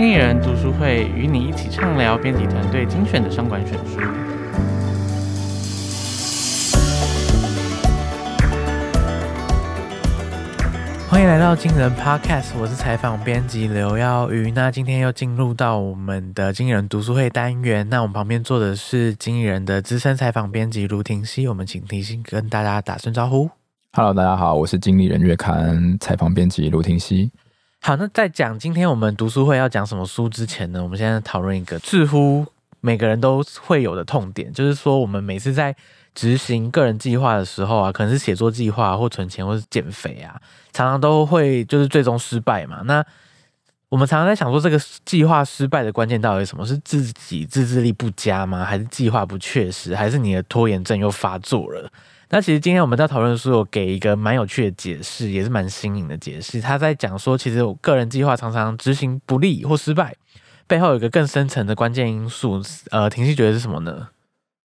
经理人读书会与你一起畅聊编辑团队精选的商管选书。欢迎来到经理人 Podcast，我是采访编辑刘耀瑜。那今天又进入到我们的经理人读书会单元。那我们旁边坐的是经理人的资深采访编辑卢廷熙，我们请廷熙跟大家打声招呼。Hello，大家好，我是经理人月刊采访编辑卢廷熙。好，那在讲今天我们读书会要讲什么书之前呢，我们现在讨论一个似乎每个人都会有的痛点，就是说我们每次在执行个人计划的时候啊，可能是写作计划或存钱或是减肥啊，常常都会就是最终失败嘛。那我们常常在想说，这个计划失败的关键到底是什么？是自己自制力不佳吗？还是计划不确实？还是你的拖延症又发作了？那其实今天我们在讨论的时候，给一个蛮有趣的解释，也是蛮新颖的解释。他在讲说，其实我个人计划常常执行不利或失败，背后有一个更深层的关键因素。呃，廷熙觉得是什么呢？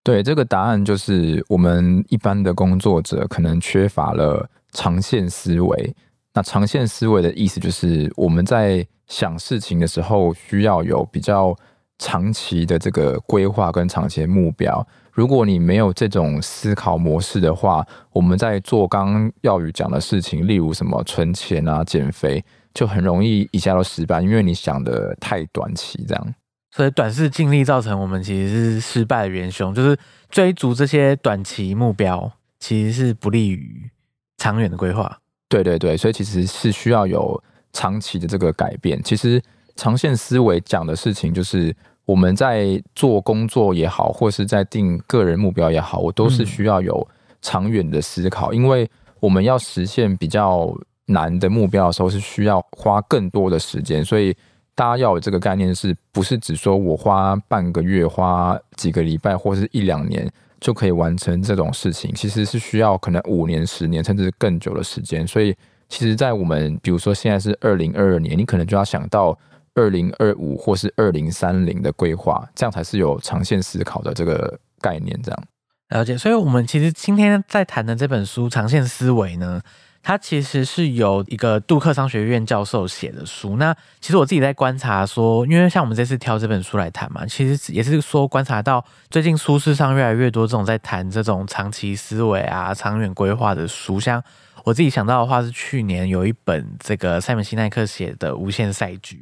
对，这个答案就是我们一般的工作者可能缺乏了长线思维。那长线思维的意思就是我们在想事情的时候，需要有比较长期的这个规划跟长期的目标。如果你没有这种思考模式的话，我们在做刚刚耀宇讲的事情，例如什么存钱啊、减肥，就很容易一下都失败，因为你想的太短期，这样。所以短视尽力造成我们其实是失败的元凶，就是追逐这些短期目标，其实是不利于长远的规划。对对对，所以其实是需要有长期的这个改变。其实长线思维讲的事情就是。我们在做工作也好，或是在定个人目标也好，我都是需要有长远的思考，嗯，因为我们要实现比较难的目标的时候，是需要花更多的时间，所以大家要有这个概念，是不是只说我花半个月、花几个礼拜，或是一两年就可以完成这种事情？其实是需要可能五年、十年，甚至更久的时间。所以，其实，在我们比如说现在是二零二二年，你可能就要想到。二零二五或是二零三零的规划，这样才是有长线思考的这个概念。这样了解，所以我们其实今天在谈的这本书《长线思维》呢，它其实是由一个杜克商学院教授写的书。那其实我自己在观察说，因为像我们这次挑这本书来谈嘛，其实也是说观察到最近书市上越来越多这种在谈这种长期思维啊、长远规划的书，像。我自己想到的话是，去年有一本这个塞门西奈克写的《无限赛局》，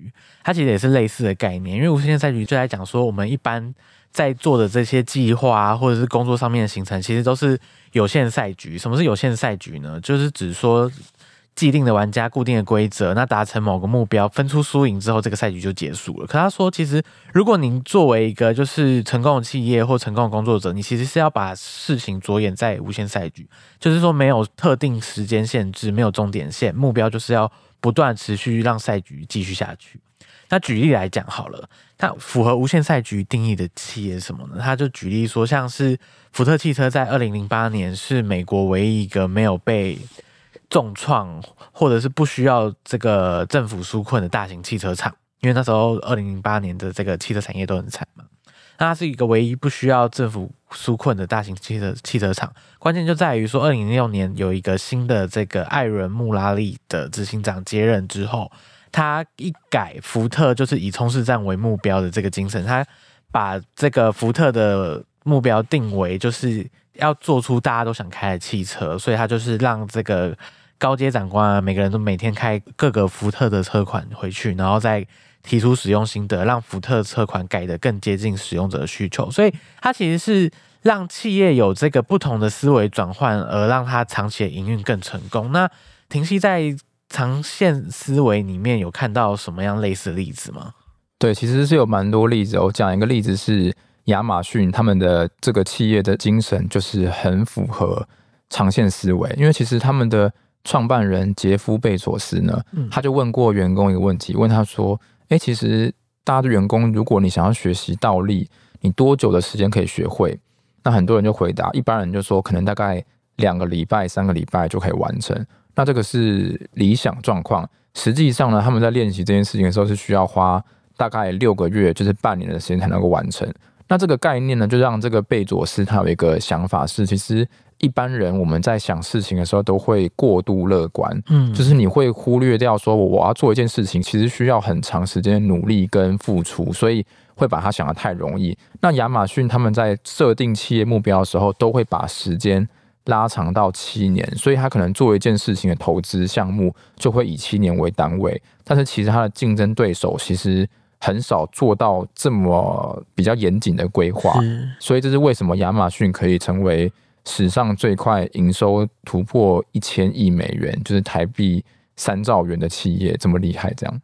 它其实也是类似的概念。因为《无限赛局》就在讲说，我们一般在做的这些计划啊，或者是工作上面的行程，其实都是有限赛局。什么是有限赛局呢？就是只说。既定的玩家，固定的规则，那达成某个目标，分出输赢之后，这个赛局就结束了。可他说，其实如果您作为一个就是成功的企业或成功的工作者，你其实是要把事情着眼在无限赛局，就是说没有特定时间限制，没有终点线，目标就是要不断持续让赛局继续下去。那举例来讲好了，那符合无限赛局定义的企业是什么呢？他就举例说，像是福特汽车在二零零八年是美国唯一一个没有被重创或者是不需要这个政府纾困的大型汽车厂，因为那时候二零零八年的这个汽车产业都很惨嘛。那它是一个唯一不需要政府纾困的大型汽车汽车厂。关键就在于说，二零零六年有一个新的这个艾伦穆拉利的执行长接任之后，他一改福特就是以冲刺战为目标的这个精神，他把这个福特的目标定为就是要做出大家都想开的汽车，所以他就是让这个。高阶长官啊，每个人都每天开各个福特的车款回去，然后再提出使用心得，让福特车款改得更接近使用者的需求。所以，它其实是让企业有这个不同的思维转换，而让它长期的营运更成功。那廷熙在长线思维里面有看到什么样类似例子吗？对，其实是有蛮多例子。我讲一个例子是亚马逊，他们的这个企业的精神就是很符合长线思维，因为其实他们的。创办人杰夫贝佐斯呢，他就问过员工一个问题，问他说：“诶，其实大家的员工，如果你想要学习倒立，你多久的时间可以学会？”那很多人就回答，一般人就说可能大概两个礼拜、三个礼拜就可以完成。那这个是理想状况。实际上呢，他们在练习这件事情的时候是需要花大概六个月，就是半年的时间才能够完成。那这个概念呢，就让这个贝佐斯他有一个想法是，其实。一般人我们在想事情的时候都会过度乐观，嗯，就是你会忽略掉说我要做一件事情，其实需要很长时间努力跟付出，所以会把它想得太容易。那亚马逊他们在设定企业目标的时候，都会把时间拉长到七年，所以他可能做一件事情的投资项目就会以七年为单位。但是其实他的竞争对手其实很少做到这么比较严谨的规划，所以这是为什么亚马逊可以成为史上最快营收突破一千亿美元，就是台币三兆元的企业，这么厉害？这样，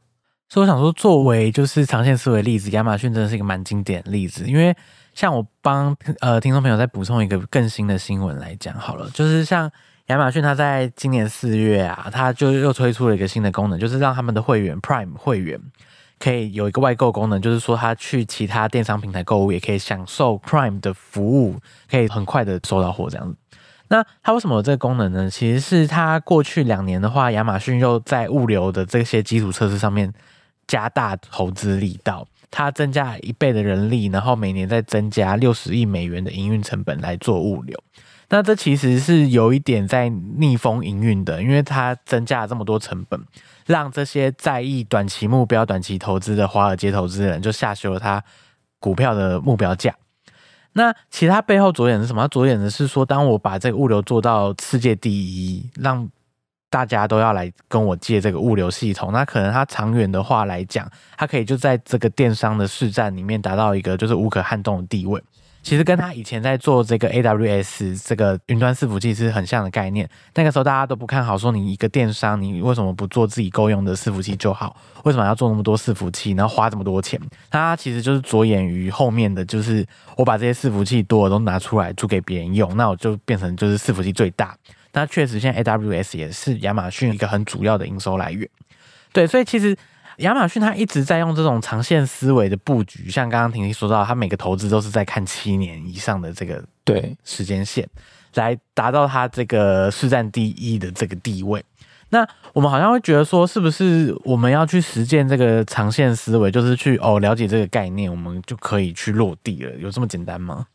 所以我想说，作为就是长线思维例子，亚马逊真的是一个蛮经典例子。因为像我帮呃听众朋友再补充一个更新的新闻来讲好了，就是像亚马逊，它在今年四月啊，它就又推出了一个新的功能，就是让他们的会员 Prime 会员可以有一个外购功能，就是说他去其他电商平台购物也可以享受 Prime 的服务，可以很快的收到货这样子。那它为什么有这个功能呢？其实是它过去两年的话，亚马逊又在物流的这些基础设施上面加大投资力道，它增加一倍的人力，然后每年再增加六十亿美元的营运成本来做物流。那这其实是有一点在逆风营运的，因为它增加了这么多成本，让这些在意短期目标、短期投资的华尔街投资人就下修了他股票的目标价。那其他背后着眼的是什么？着眼的是说，当我把这个物流做到世界第一，让大家都要来跟我借这个物流系统，那可能它长远的话来讲，它可以就在这个电商的市占里面达到一个就是无可撼动的地位。其实跟他以前在做这个 AWS 这个云端伺服器是很像的概念。那个时候大家都不看好，说你一个电商，你为什么不做自己够用的伺服器就好？为什么要做那么多伺服器，然后花这么多钱？他其实就是着眼于后面的，就是我把这些伺服器多的都拿出来租给别人用，那我就变成就是伺服器最大。那确实，现在 AWS 也是亚马逊一个很主要的营收来源。对，所以其实。亚马逊它一直在用这种长线思维的布局，像刚刚婷婷说到，它每个投资都是在看七年以上的这个对时间线，来达到它这个市占第一的这个地位。那我们好像会觉得说，是不是我们要去实践这个长线思维，就是去哦了解这个概念，我们就可以去落地了？有这么简单吗？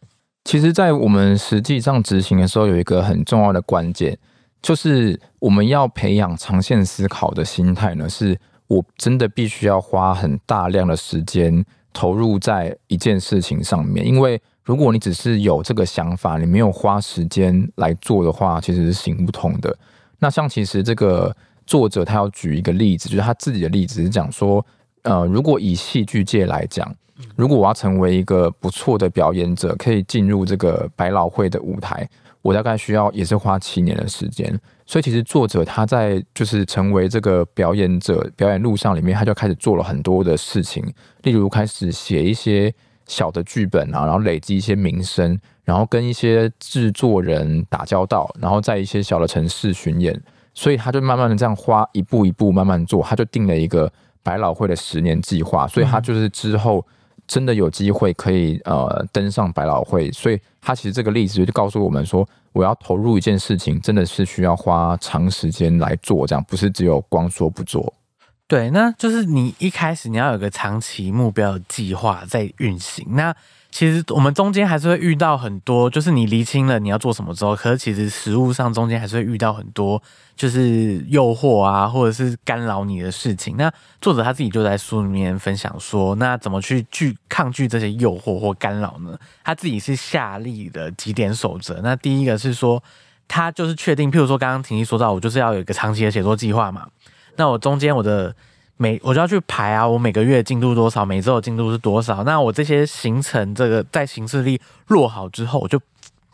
其实，在我们实际上执行的时候，有一个很重要的关键，就是我们要培养长线思考的心态呢，是。我真的必须要花很大量的时间投入在一件事情上面，因为如果你只是有这个想法，你没有花时间来做的话，其实是行不通的。那像其实这个作者他要举一个例子，就是他自己的例子是讲说，呃，如果以戏剧界来讲，如果我要成为一个不错的表演者，可以进入这个百老汇的舞台，我大概需要也是花七年的时间。所以其实作者他在就是成为这个表演者表演路上里面，他就开始做了很多的事情，例如开始写一些小的剧本啊，然后累积一些名声，然后跟一些制作人打交道，然后在一些小的城市巡演，所以他就慢慢的这样花一步一步慢慢做，他就定了一个百老汇的十年计划，所以他就是之后。真的有机会可以呃登上百老汇，所以他其实这个例子就告诉我们说，我要投入一件事情，真的是需要花长时间来做，这样不是只有光说不做。对，那就是你一开始你要有个长期目标的计划在运行。那其实我们中间还是会遇到很多，就是你厘清了你要做什么之后，可是其实实务上中间还是会遇到很多，就是诱惑啊，或者是干扰你的事情。那作者他自己就在书里面分享说，那怎么去拒抗拒这些诱惑或干扰呢？他自己是下立的几点守则。那第一个是说，他就是确定，譬如说刚刚婷婷说到，我就是要有一个长期的写作计划嘛。那我中间我的。每我就要去排啊，我每个月进度多少，每周的进度是多少？那我这些行程，这个在行事历落好之后，我就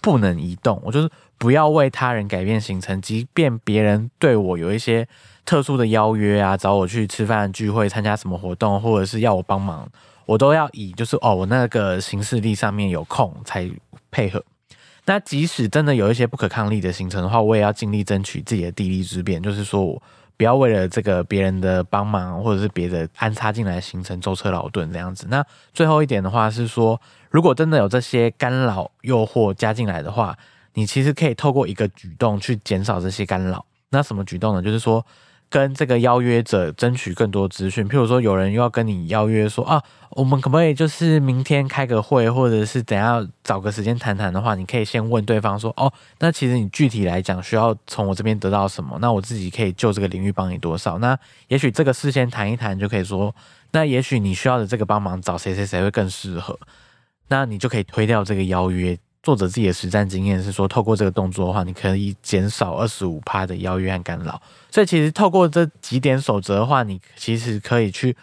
不能移动。我就是不要为他人改变行程，即便别人对我有一些特殊的邀约啊，找我去吃饭聚会、参加什么活动，或者是要我帮忙，我都要以就是哦，我那个行事历上面有空才配合。那即使真的有一些不可抗力的行程的话，我也要尽力争取自己的地利之便，就是说我。不要为了这个别人的帮忙，或者是别的安插进来形成舟车劳顿这样子。那最后一点的话是说，如果真的有这些干扰、诱惑加进来的话，你其实可以透过一个举动去减少这些干扰。那什么举动呢？就是说，跟这个邀约者争取更多资讯，譬如说有人又要跟你邀约说啊，我们可不可以就是明天开个会，或者是等下找个时间谈谈的话，你可以先问对方说，哦，那其实你具体来讲需要从我这边得到什么？那我自己可以就这个领域帮你多少？那也许这个事先谈一谈就可以说，那也许你需要的这个帮忙找谁谁谁会更适合，那你就可以推掉这个邀约。作者自己的实战经验是说，透过这个动作的话，你可以减少二十五趴的邀约和干扰。所以其实透过这几点守则的话，你其实可以去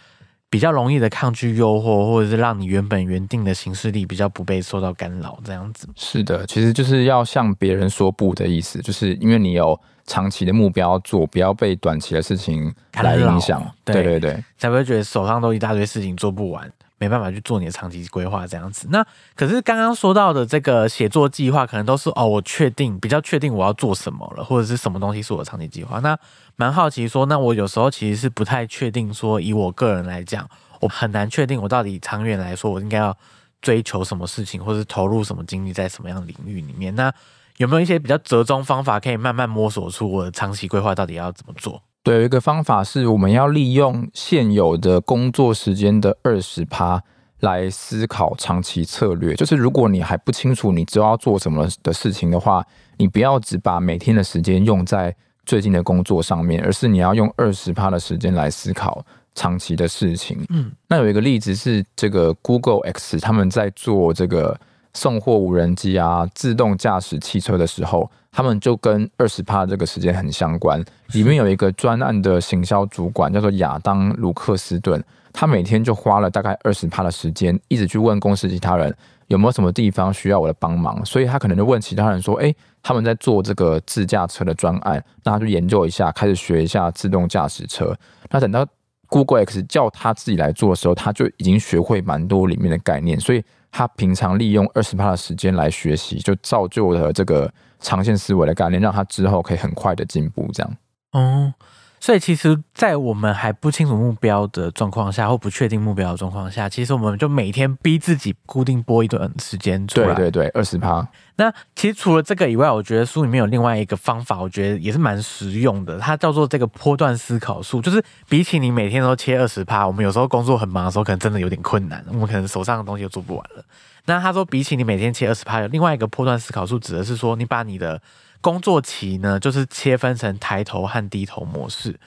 比较容易的抗拒诱惑，或者是让你原本原定的行事力比较不被受到干扰。这样子是的，其实就是要向别人说不的意思，就是因为你有长期的目标做，不要被短期的事情来影响。对对对，才不会觉得手上都一大堆事情做不完。没办法去做你的长期规划这样子。那可是刚刚说到的这个写作计划，可能都是哦，我确定比较确定我要做什么了，或者是什么东西是我的长期计划。那蛮好奇说，那我有时候其实是不太确定说，以我个人来讲，我很难确定我到底长远来说，我应该要追求什么事情，或是投入什么精力在什么样的领域里面。那有没有一些比较折中方法，可以慢慢摸索出我的长期规划到底要怎么做？对，有一个方法是，我们要利用现有的工作时间的二十趴来思考长期策略。就是如果你还不清楚你知道要做什么的事情的话，你不要只把每天的时间用在最近的工作上面，而是你要用二十趴的时间来思考长期的事情。嗯，那有一个例子是这个 Google X 他们在做这个。送货无人机啊，自动驾驶汽车的时候，他们就跟二十趴这个时间很相关。里面有一个专案的行销主管叫做亚当·卢克斯顿，他每天就花了大概二十趴的时间，一直去问公司其他人有没有什么地方需要我的帮忙。所以他可能就问其他人说：“诶，他们在做这个自驾车的专案，那他就研究一下，开始学一下自动驾驶车。那等到 Google X 叫他自己来做的时候，他就已经学会蛮多里面的概念，所以。他平常利用二十趴的时间来学习，就造就了这个长线思维的概念，让他之后可以很快的进步。这样，哦，所以其实，在我们还不清楚目标的状况下，或不确定目标的状况下，其实我们就每天逼自己固定播一段时间出来。对对对，二十趴。那其实除了这个以外，我觉得书里面有另外一个方法，我觉得也是蛮实用的。它叫做这个波段思考术，就是比起你每天都切二十趴，我们有时候工作很忙的时候，可能真的有点困难，我们可能手上的东西都做不完了。那他说，比起你每天切二十趴，有另外一个波段思考术，指的是说，你把你的工作期呢，就是切分成抬头和低头模式。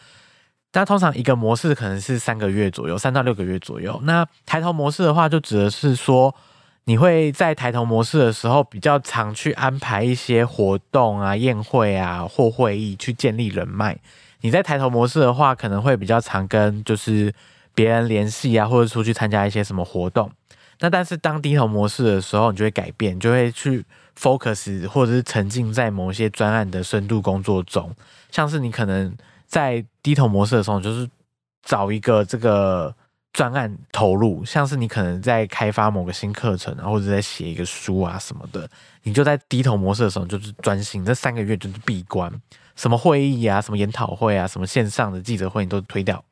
那通常一个模式可能是三个月左右，三到六个月左右。那抬头模式的话，就指的是说。你会在抬头模式的时候比较常去安排一些活动啊、宴会啊或会议去建立人脉。你在抬头模式的话，可能会比较常跟就是别人联系啊，或者出去参加一些什么活动。那但是当低头模式的时候，你就会改变，就会去 focus 或者是沉浸在某些专案的深度工作中。像是你可能在低头模式的时候，就是找一个这个。专案投入，像是你可能在开发某个新课程，然后或者在写一个书啊什么的，你就在低头模式的时候，就是专心，这三个月就是闭关，什么会议啊、什么研讨会啊、什么线上的记者会，你都推掉，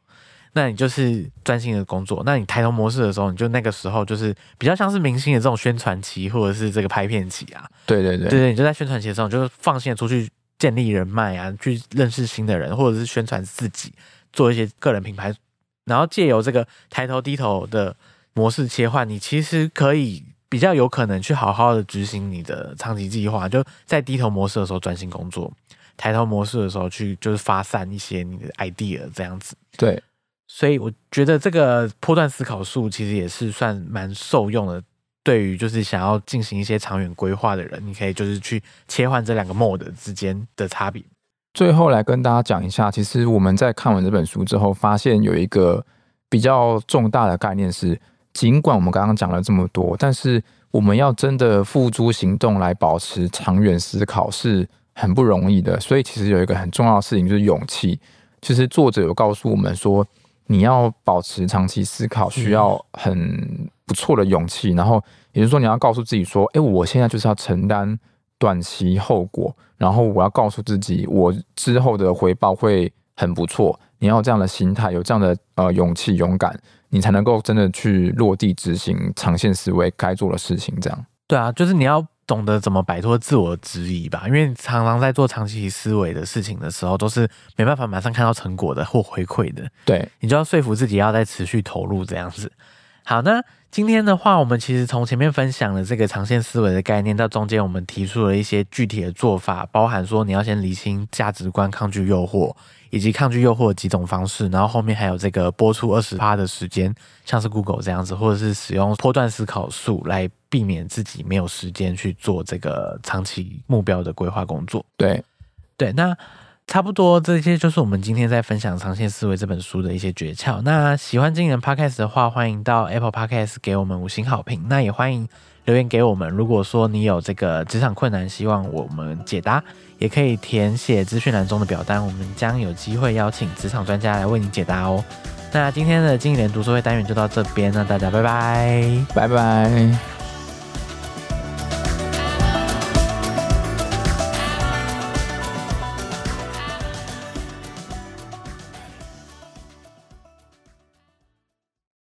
那你就是专心的工作。那你抬头模式的时候，你就那个时候就是比较像是明星的这种宣传期，或者是这个拍片期啊。对对对，对对，你就在宣传期的时候，就是放心的出去建立人脉啊，去认识新的人，或者是宣传自己，做一些个人品牌。然后借由这个抬头低头的模式切换，你其实可以比较有可能去好好的执行你的长期计划。就在低头模式的时候专心工作，抬头模式的时候去就是发散一些你的 idea 这样子。对，所以我觉得这个波段思考术其实也是算蛮受用的。对于就是想要进行一些长远规划的人，你可以就是去切换这两个 mode 之间的差别。最后来跟大家讲一下，其实我们在看完这本书之后，发现有一个比较重大的概念是，尽管我们刚刚讲了这么多，但是我们要真的付诸行动来保持长远思考是很不容易的。所以其实有一个很重要的事情就是勇气。其实作者有告诉我们说，你要保持长期思考需要很不错的勇气，然后也就是说你要告诉自己说，哎，我现在就是要承担。短期后果，然后我要告诉自己，我之后的回报会很不错。你要有这样的心态，有这样的呃勇气、勇敢，你才能够真的去落地执行长线思维该做的事情。这样。对啊，就是你要懂得怎么摆脱自我质疑吧，因为常常在做长期思维的事情的时候，都是没办法马上看到成果的或回馈的。对，你就要说服自己要再持续投入这样子。好，那今天的话，我们其实从前面分享了这个长线思维的概念，到中间我们提出了一些具体的做法，包含说你要先理清价值观，抗拒诱惑。以及抗拒诱惑的几种方式，然后后面还有这个播出二十趴的时间，像是 Google 这样子，或者是使用波段思考术来避免自己没有时间去做这个长期目标的规划工作。对，对，那差不多这些就是我们今天在分享《长线思维》这本书的一些诀窍。那喜欢今年 Podcast 的话，欢迎到 Apple Podcast 给我们五星好评。那也欢迎留言给我们。如果说你有这个职场困难，希望我们解答。也可以填写资讯栏中的表单，我们将有机会邀请职场专家来为你解答哦。那今天的经理人读书会单元就到这边，那大家拜拜，拜拜。